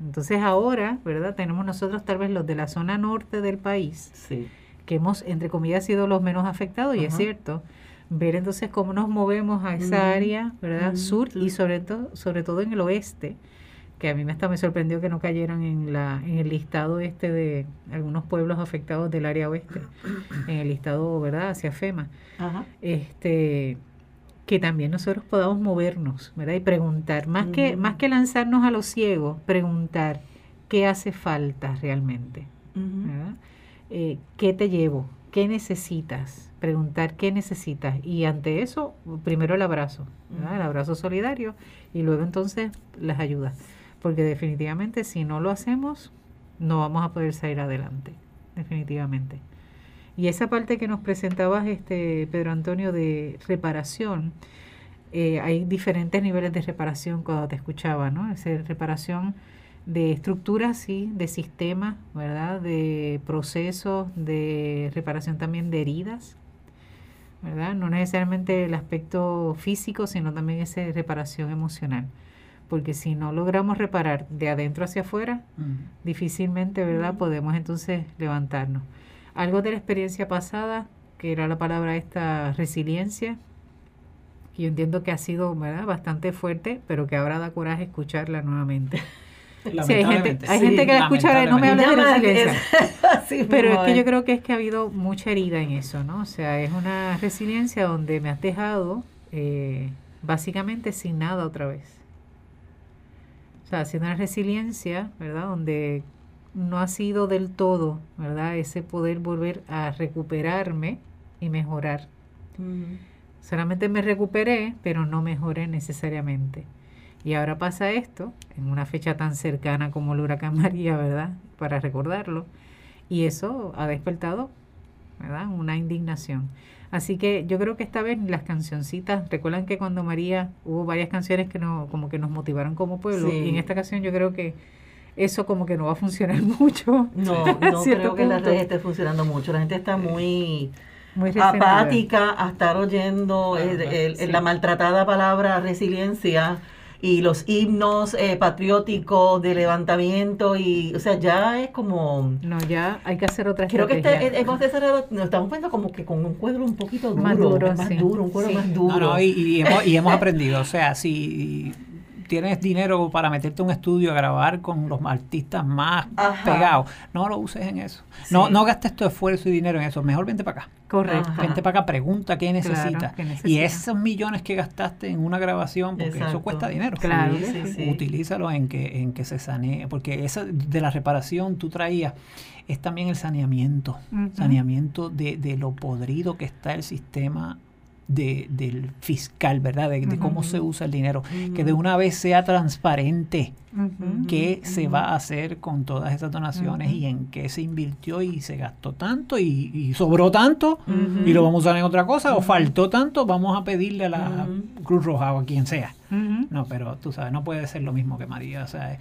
Entonces ahora, ¿verdad? Tenemos nosotros tal vez los de la zona norte del país, que hemos, entre comillas, sido los menos afectados, y es cierto, ver entonces cómo nos movemos a esa área, ¿verdad? Sur y sobre todo, sobre todo en el oeste, que a mí me hasta me sorprendió que no cayeran en la en el listado este de algunos pueblos afectados del área oeste, en el listado, ¿verdad? Hacia FEMA. Este que también nosotros podamos movernos, ¿verdad? Y preguntar, más que más que lanzarnos a los ciegos, preguntar qué hace falta realmente, ¿verdad? Eh, ¿Qué te llevo? ¿Qué necesitas? Preguntar qué necesitas y ante eso primero el abrazo, el abrazo solidario y luego entonces las ayudas, porque definitivamente si no lo hacemos no vamos a poder salir adelante, definitivamente. Y esa parte que nos presentabas este Pedro Antonio de reparación, eh, hay diferentes niveles de reparación cuando te escuchaba, ¿no? Es reparación de estructuras, sí, de sistemas, ¿verdad? De procesos, de reparación también de heridas, ¿verdad? No necesariamente el aspecto físico, sino también esa reparación emocional. Porque si no logramos reparar de adentro hacia afuera, difícilmente, ¿verdad? Podemos entonces levantarnos. Algo de la experiencia pasada, que era la palabra esta resiliencia, que yo entiendo que ha sido ¿verdad? bastante fuerte, pero que ahora da coraje escucharla nuevamente. Sí, hay gente, hay gente que la escucha no me habla de resiliencia. pero es que yo creo que es que ha habido mucha herida en eso, ¿no? O sea, es una resiliencia donde me has dejado eh, básicamente sin nada otra vez. O sea, haciendo una resiliencia, ¿verdad? Donde no ha sido del todo, ¿verdad? Ese poder volver a recuperarme y mejorar. Solamente me recuperé, pero no mejoré necesariamente. Y ahora pasa esto, en una fecha tan cercana como el huracán María, ¿verdad? Para recordarlo. Y eso ha despertado, ¿verdad? Una indignación. Así que yo creo que esta vez las cancioncitas, recuerdan que cuando María hubo varias canciones que no, como que nos motivaron como pueblo, y en esta ocasión yo creo que eso como que no va a funcionar mucho. No, no creo que la red esté funcionando mucho. La gente está muy apática a estar oyendo la maltratada palabra resiliencia y los himnos eh, patrióticos de levantamiento y o sea ya es como no ya hay que hacer otra creo que este, hemos desarrollado nos estamos viendo como que con un cuadro un poquito duro más duro, más duro un cuadro más duro no, no, y, hemos, y hemos aprendido o sea si tienes dinero para meterte a un estudio a grabar con los artistas más pegados, no lo uses en eso. No, no gastes tu esfuerzo y dinero en eso. Mejor vente para acá. Correcto. Vente para acá, pregunta qué necesitas. y esos millones que gastaste en una grabación, porque eso cuesta dinero. Claro. Utilízalo en que, en que se sanee. Porque esa de la reparación tú traías es también el saneamiento. Saneamiento de, de lo podrido que está el sistema de, del fiscal, ¿verdad? De, cómo se usa el dinero. Que de una vez sea transparente qué se va a hacer con todas esas donaciones y en qué se invirtió y se gastó tanto y, sobró tanto y lo vamos a usar en otra cosa o faltó tanto, vamos a pedirle a la Cruz Roja o a quien sea. No, pero tú sabes, no puede ser lo mismo que María. O sea,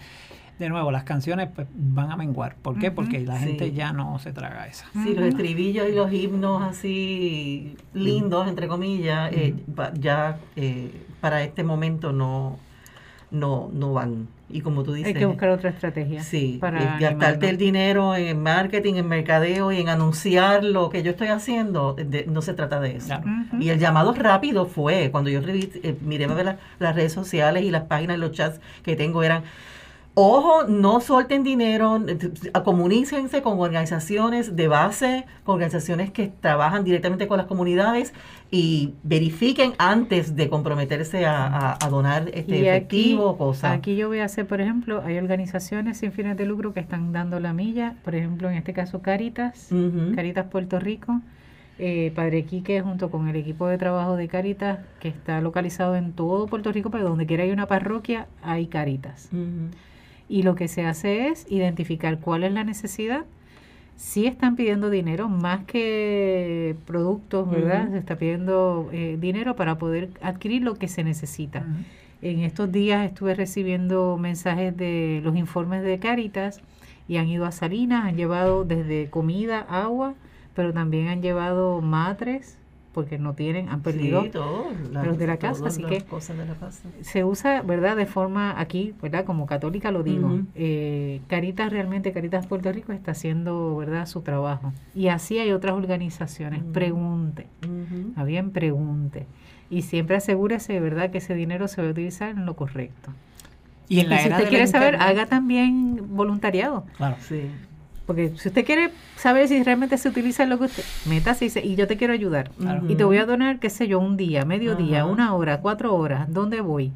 de nuevo, las canciones pues, van a menguar. ¿Por qué? Porque la gente ya no se traga esa. Sí, los estribillos y los himnos así lindos, entre comillas, eh, ya eh, para este momento no, no, no van. Y como tú dices... Hay que buscar otra estrategia. Sí, para gastarte el dinero en marketing, en mercadeo y en anunciar lo que yo estoy haciendo, no se trata de eso. Y el llamado rápido fue, cuando yo eh, miré las, las redes sociales y las páginas, los chats que tengo eran Ojo, no suelten dinero, comuníquense con organizaciones de base, con organizaciones que trabajan directamente con las comunidades y verifiquen antes de comprometerse a, donar este efectivo o cosas. Aquí yo voy a hacer, por ejemplo, hay organizaciones sin fines de lucro que están dando la milla, por ejemplo, en este caso Caritas, Caritas Puerto Rico. Eh, Padre Quique junto con el equipo de trabajo de Caritas que está localizado en todo Puerto Rico, pero donde quiera hay una parroquia hay Caritas y lo que se hace es identificar cuál es la necesidad. Si están pidiendo dinero, más que productos, ¿verdad? Se está pidiendo eh, dinero para poder adquirir lo que se necesita. En estos días estuve recibiendo mensajes de los informes de Caritas y han ido a Salinas, han llevado desde comida, agua, pero también han llevado matres, porque no tienen, han perdido los de la casa, así que se usa, ¿verdad? De forma aquí, ¿verdad? Como católica lo digo. Eh, Caritas realmente, Caritas Puerto Rico está haciendo, ¿verdad? Su trabajo. Y así hay otras organizaciones. Pregunte, uh bien, pregunte. Y siempre asegúrese, ¿verdad? Que ese dinero se va a utilizar en lo correcto. Y, en la si usted quiere saber, haga también voluntariado. Claro. Sí. Porque si usted quiere saber si realmente se utiliza lo que usted, métase y dice, y yo te quiero ayudar. Y te voy a donar, qué sé yo, un día, medio día, una hora, cuatro horas, ¿dónde voy?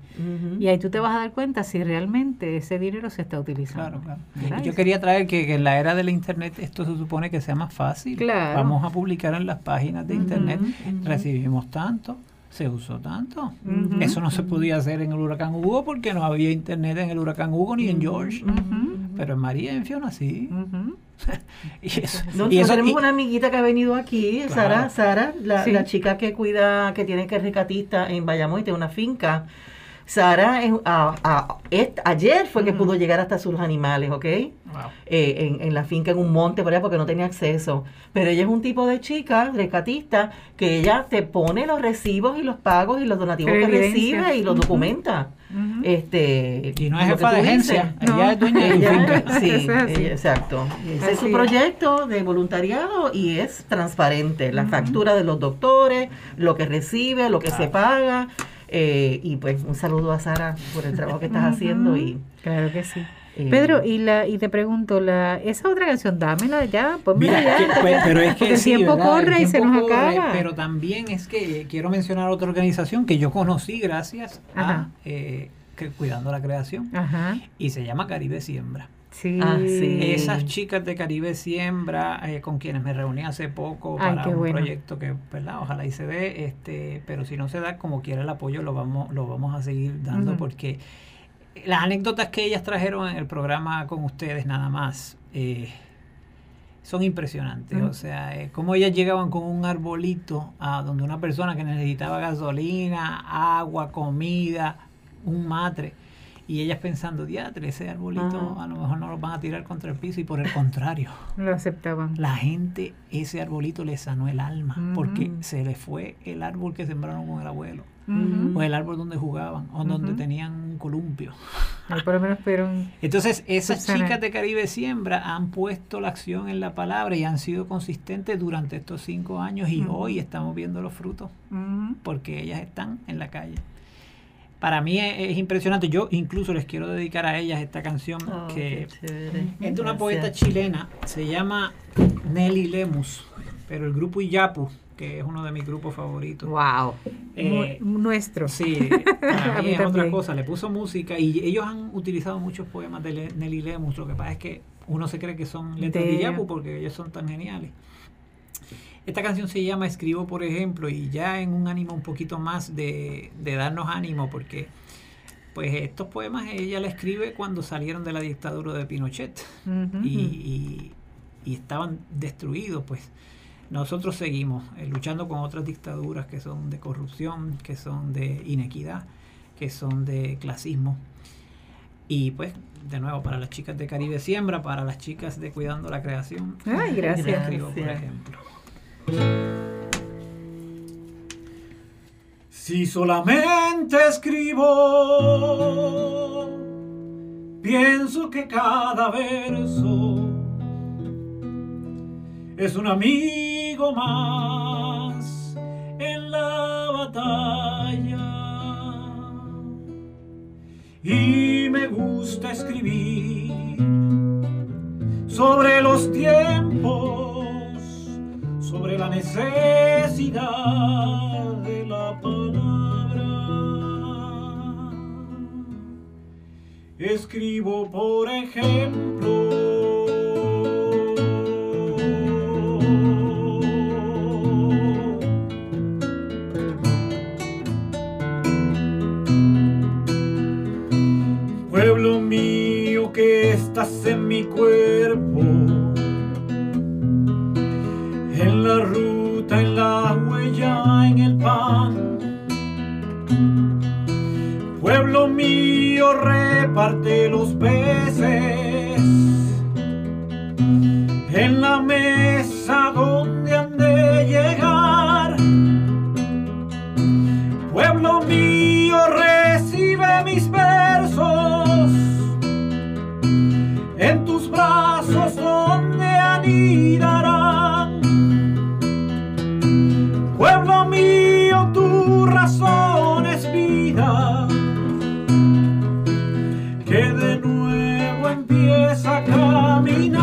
Y ahí tú te vas a dar cuenta si realmente ese dinero se está utilizando. Claro, claro. Yo quería traer que, en la era del Internet esto se supone que sea más fácil. Claro. Vamos a publicar en las páginas de Internet, recibimos tanto se usó tanto. Eso no se podía hacer en el huracán Hugo porque no había internet en el huracán Hugo ni en George. Pero en María y en Fiona sí. y eso, tenemos una amiguita que ha venido aquí, Sara, Sara, la, la, chica que cuida, que tiene que es recatista en Bayamón y tiene una finca. Sara ayer fue que pudo llegar hasta sus animales, ¿ok? Eh, en, en, la finca, en un monte, por allá, porque no tenía acceso. Pero ella es un tipo de chica, rescatista, que ella te pone los recibos y los pagos y los donativos que recibe y los documenta. Este, y no es jefa de agencia, ella es dueña de finca. Sí, exacto. Ese es su proyecto de voluntariado y es transparente. La factura de los doctores, lo que recibe, lo que se paga. Eh, y pues un saludo a Sara por el trabajo que estás haciendo. y Claro que sí. Eh, Pedro, y la y te pregunto, la esa otra canción, dámela ya, pues mira, ya, pues, pero es que el tiempo corre y se nos acaba. Pero también es que quiero mencionar otra organización que yo conocí gracias a eh, Cuidando la Creación y se llama Caribe Siembra. Ah, sí. Esas chicas de Caribe Siembra, eh, con quienes me reuní hace poco para un proyecto que, ¿verdad? Ojalá y se dé, este, pero si no se da, como quiera el apoyo, lo vamos, lo vamos a seguir dando porque las anécdotas que ellas trajeron en el programa con ustedes nada más eh, son impresionantes. O sea, eh, como ellas llegaban con un arbolito a donde una persona que necesitaba gasolina, agua, comida, un matre y ellas pensando, diatre, ese arbolito a lo mejor no lo van a tirar contra el piso y por el contrario. lo aceptaban. La gente, ese arbolito le sanó el alma porque se le fue el árbol que sembraron con el abuelo. O el árbol donde jugaban, o donde tenían un columpio. por lo menos pudieron Entonces, esas chicas de Caribe Siembra han puesto la acción en la palabra y han sido consistentes durante estos cinco años y hoy estamos viendo los frutos porque ellas están en la calle. Para mí es, impresionante. Yo incluso les quiero dedicar a ellas esta canción oh, que es de una poeta chilena, se llama Nelly Lemus, pero el grupo Iyapu, que es uno de mis grupos favoritos. Wow. Eh, nuestro. Sí, para mí, es otra cosa. Le puso música y ellos han utilizado muchos poemas de Nelly Lemus. Lo que pasa es que uno se cree que son letras de, de porque ellos son tan geniales. Esta canción se llama Escribo, por ejemplo, y ya en un ánimo un poquito más de, darnos ánimo, porque pues estos poemas ella la escribe cuando salieron de la dictadura de Pinochet y, estaban destruidos, pues nosotros seguimos eh, luchando con otras dictaduras que son de corrupción, que son de inequidad, que son de clasismo. Y pues, de nuevo, para las chicas de Caribe Siembra, para las chicas de Cuidando la Creación. Ay, gracias. Escribo, por ejemplo. Si solamente escribo, pienso que cada verso es un amigo más en la batalla. Y me gusta escribir sobre los tiempos sobre la necesidad de la palabra. Escribo, por ejemplo, estás en mi cuerpo en la ruta, en la huella, en el pan. Pueblo mío, reparte los peces en la mesa caminar.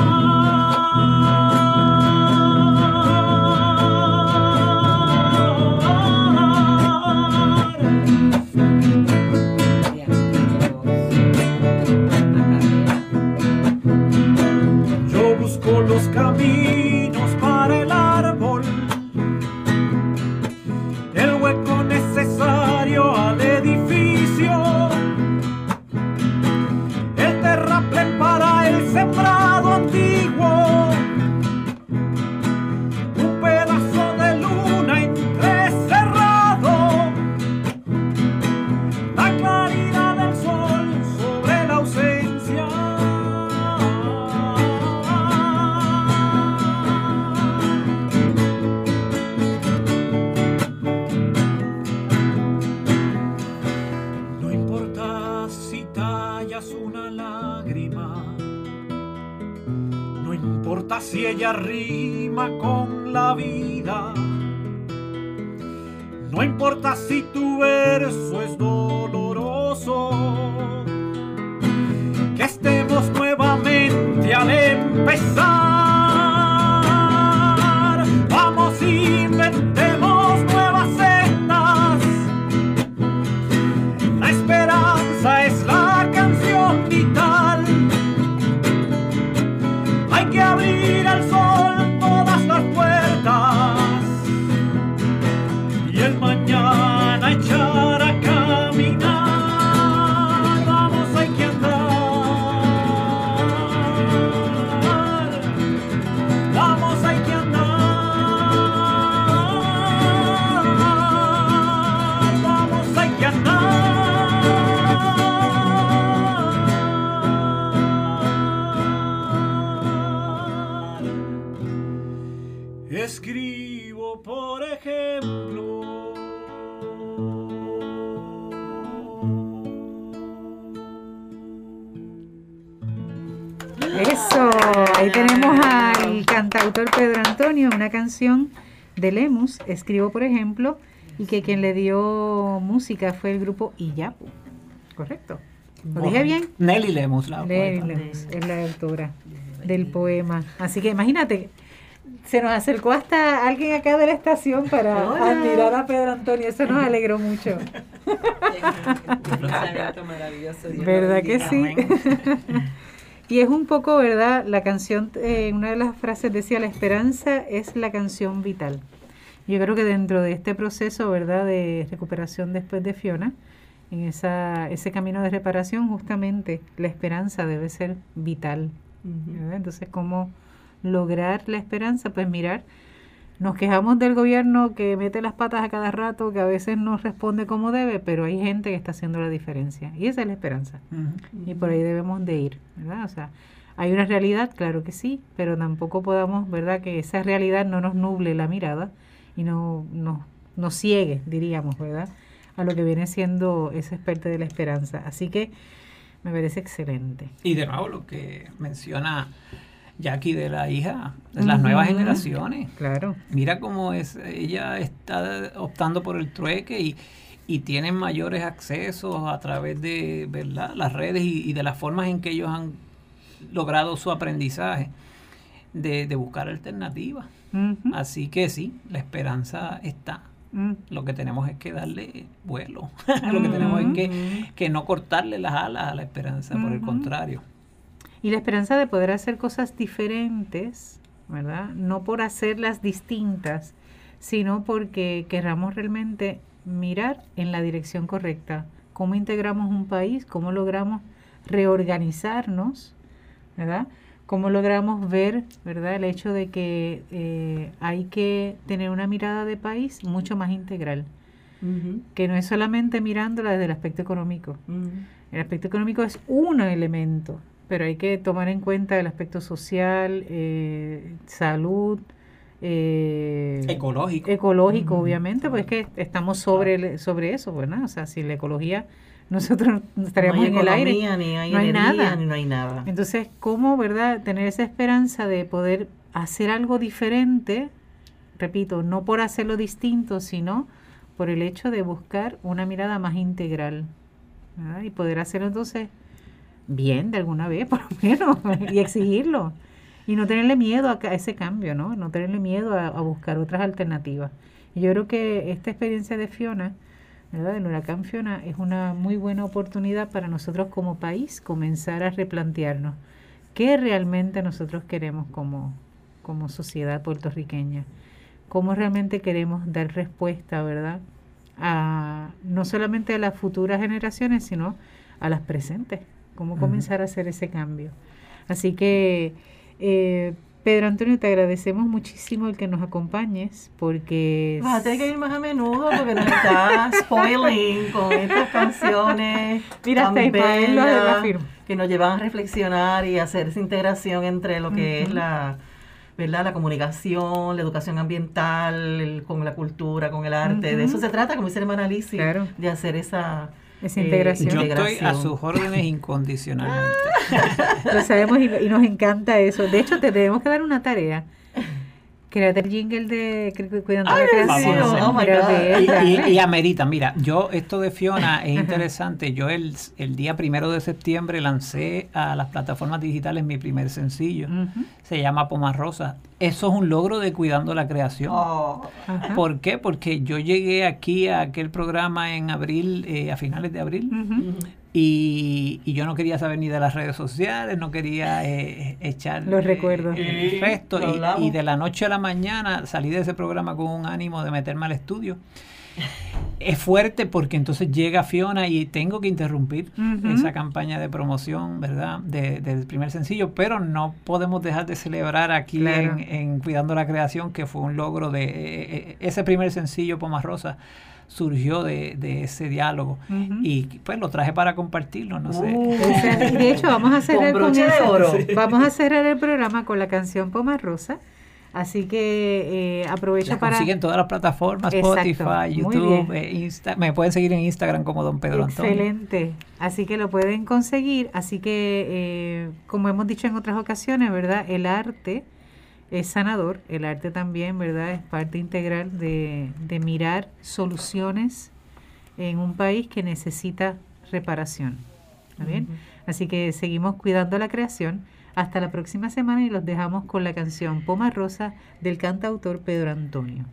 Canción de Lemus, escribo por ejemplo, y que quien le dio música fue el grupo Iyapu. ¿Correcto? ¿Lo dije bien? Nelly Lemus, la Nelly Lemus, es la autora del poema. Así que imagínate, se nos acercó hasta alguien acá de la estación para admirar a Pedro Antonio. Eso nos alegró mucho. ¿Verdad que sí? Y es un poco, ¿verdad? La canción, eh, una de las frases decía, la esperanza es la canción vital. Yo creo que dentro de este proceso, ¿verdad?, de recuperación después de Fiona, en esa, ese camino de reparación, justamente la esperanza debe ser vital. Entonces, ¿cómo lograr la esperanza? Pues mirar nos quejamos del gobierno que mete las patas a cada rato, que a veces no responde como debe, pero hay gente que está haciendo la diferencia. Y esa es la esperanza. Y por ahí debemos de ir, ¿verdad? O sea, hay una realidad, claro que sí, pero tampoco podamos, ¿verdad? Que esa realidad no nos nuble la mirada y no nos no ciegue, diríamos, ¿verdad? A lo que viene siendo ese experto de la esperanza. Así que me parece excelente. Y de nuevo lo que menciona Jackie de la hija, de las nuevas generaciones. Claro. Mira cómo es, ella está optando por el trueque y, y tienen mayores accesos a través de ¿verdad? las redes y, de las formas en que ellos han logrado su aprendizaje de, buscar alternativas. Así que sí, la esperanza está. Mm. Lo que tenemos es que darle vuelo. Lo que tenemos es que, que, no cortarle las alas a la esperanza, por el contrario. Y la esperanza de poder hacer cosas diferentes, ¿verdad? No por hacerlas distintas, sino porque querramos realmente mirar en la dirección correcta. Cómo integramos un país, cómo logramos reorganizarnos, ¿verdad? Cómo logramos ver, ¿verdad? El hecho de que eh, hay que tener una mirada de país mucho más integral, que no es solamente mirándola desde el aspecto económico. El aspecto económico es un elemento, pero hay que tomar en cuenta el aspecto social, eh, salud, eh, ecológico. Ecológico, obviamente, pues es que estamos sobre, sobre eso, ¿verdad? O sea, si la ecología, nosotros estaríamos en el aire. Ni hay no hay nada. Ni no hay nada. Entonces, ¿cómo, verdad, tener esa esperanza de poder hacer algo diferente? Repito, no por hacerlo distinto, sino por el hecho de buscar una mirada más integral. Y poder hacerlo entonces bien de alguna vez, por lo menos, y exigirlo. Y no tenerle miedo a, ese cambio, ¿no? No tenerle miedo a, buscar otras alternativas. Y yo creo que esta experiencia de Fiona, ¿verdad? Del huracán Fiona, es una muy buena oportunidad para nosotros como país comenzar a replantearnos qué realmente nosotros queremos como, como sociedad puertorriqueña. Cómo realmente queremos dar respuesta, ¿verdad? A, no solamente a las futuras generaciones, sino a las presentes cómo comenzar a hacer ese cambio. Así que, eh, Pedro Antonio, te agradecemos muchísimo el que nos acompañes porque... Vas a tener que ir más a menudo porque nos está spoiling con estas canciones Mira, que nos llevan a reflexionar y hacer esa integración entre lo que es la... ¿verdad? La comunicación, la educación ambiental, con la cultura, con el arte. De eso se trata, como dice hermana Alicia, de hacer esa, Esa integración. Yo estoy a sus órdenes incondicionalmente. Lo sabemos y, y, nos encanta eso. De hecho, te debemos que dar una tarea Créate el jingle de Cuidando la Creación. Oh y, y, amerita, mira, yo esto de Fiona es interesante. Yo el, el, día primero de septiembre lancé a las plataformas digitales mi primer sencillo. Se llama Pomas Rosa. Eso es un logro de Cuidando la Creación. Oh. ¿Por qué? Porque yo llegué aquí a aquel programa en abril, eh, a finales de abril, y, yo no quería saber ni de las redes sociales, no quería eh, echar los recuerdos. el resto. Y, de la noche a la mañana salí de ese programa con un ánimo de meterme al estudio. Es fuerte porque entonces llega Fiona y tengo que interrumpir esa campaña de promoción, ¿verdad? del primer sencillo, pero no podemos dejar de celebrar aquí en, Cuidando la Creación, que fue un logro de eh, eh, ese primer sencillo, Pomas Rosa surgió de, ese diálogo y pues lo traje para compartirlo, no sé. Uh. de hecho vamos a cerrar con, con vamos a cerrar el programa con la canción Poma Rosa. Así que eh, aprovecho para. Siguen todas las plataformas, Spotify, YouTube, eh, me pueden seguir en Instagram como Don Pedro Antonio. Excelente. Así que lo pueden conseguir. Así que, eh, como hemos dicho en otras ocasiones, ¿verdad? El arte es sanador, el arte también, ¿verdad? Es parte integral de, de mirar soluciones en un país que necesita reparación. ¿Está bien? Así que seguimos cuidando la creación. Hasta la próxima semana y los dejamos con la canción Poma Rosa del cantautor Pedro Antonio.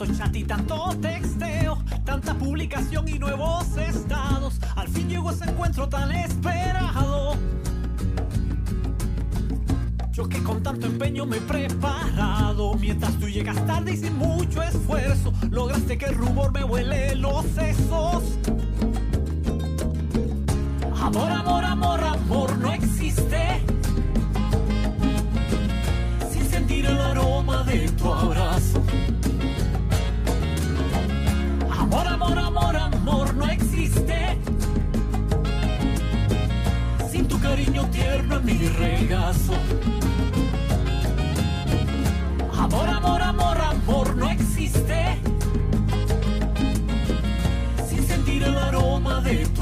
Tanto chat y tanto texteo, tanta publicación y nuevos estados, al fin llegó ese encuentro tan esperado. Yo que con tanto empeño me he preparado, mientras tú llegas tarde y sin mucho esfuerzo, lograste que el rumor me huele los sesos.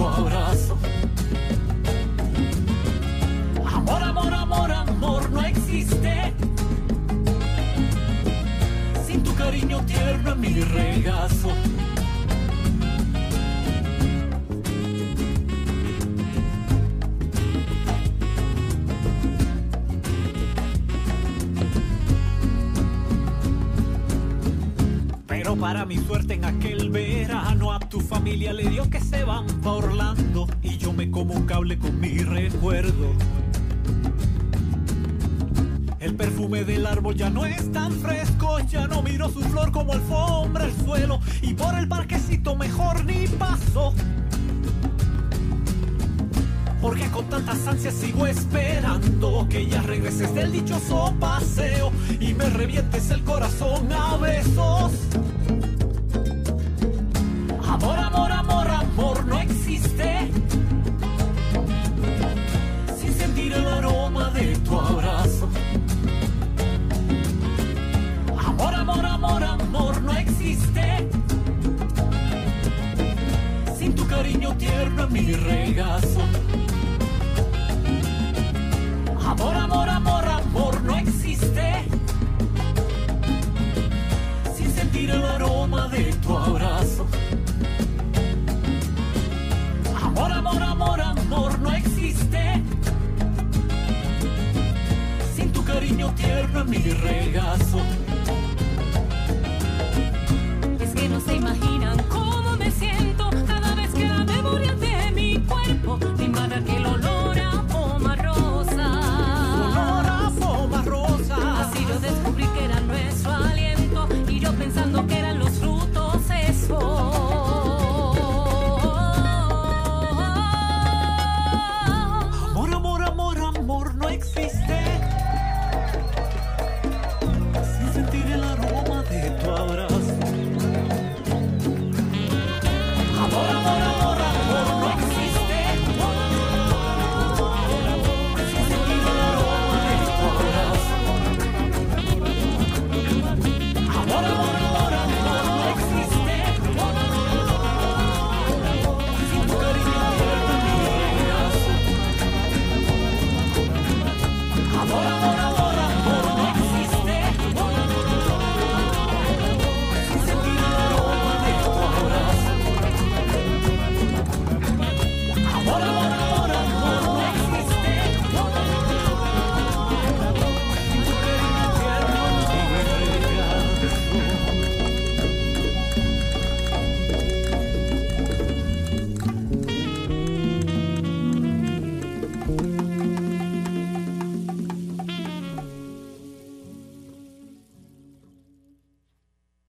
Abrazo. Amor, amor, amor, amor no existe. Sin tu cariño tierno en mi regazo. Para mi suerte en aquel verano a tu familia le dio que se van pa' Orlando y yo me como un cable con mi recuerdo. El perfume del árbol ya no es tan fresco, ya no miro su flor como alfombra el suelo y por el parquecito mejor ni paso. Porque con tantas ansias sigo esperando que ya regreses del dichoso paseo y me revientes el corazón a besos. No existe sin sentir el aroma de tu abrazo. Amor, amor, amor, amor no existe. Sin tu cariño tierno en mi regazo. Amor, amor, amor, amor no existe. Sin sentir el aroma Amor, amor, amor, no existe. Sin tu cariño tierno mi regazo.